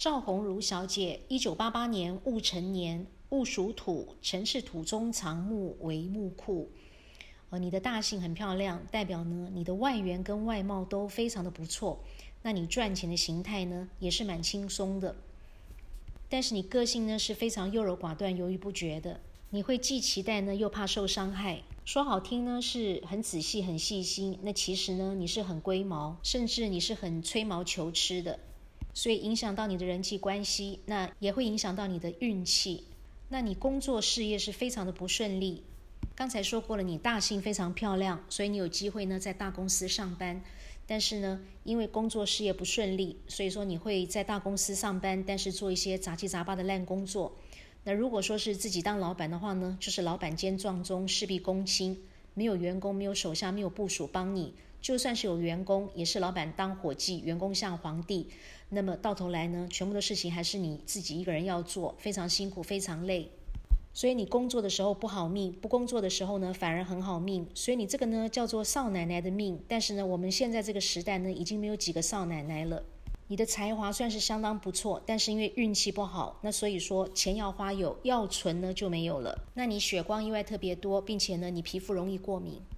赵红茹小姐，一九八八年戊辰年，戊属土，辰是土中藏木为木库。呃，你的大姓很漂亮，代表呢你的外缘跟外貌都非常的不错。那你赚钱的形态呢也是蛮轻松的。但是你个性呢是非常优柔寡断、犹豫不决的。你会既期待呢又怕受伤害。说好听呢是很仔细、很细心，那其实呢你是很龟毛，甚至你是很吹毛求疵的。所以影响到你的人际关系，那也会影响到你的运气。那你工作事业是非常的不顺利。刚才说过了，你大姓非常漂亮，所以你有机会呢在大公司上班。但是呢，因为工作事业不顺利，所以说你会在大公司上班，但是做一些杂七杂八的烂工作。那如果说是自己当老板的话呢，就是老板兼撞钟，事必躬亲，没有员工，没有手下，没有部署帮你。就算是有员工，也是老板当伙计，员工像皇帝。那么到头来呢，全部的事情还是你自己一个人要做，非常辛苦，非常累。所以你工作的时候不好命，不工作的时候呢反而很好命。所以你这个呢叫做少奶奶的命。但是呢，我们现在这个时代呢，已经没有几个少奶奶了。你的才华算是相当不错，但是因为运气不好，那所以说钱要花有，要存呢就没有了。那你血光意外特别多，并且呢你皮肤容易过敏。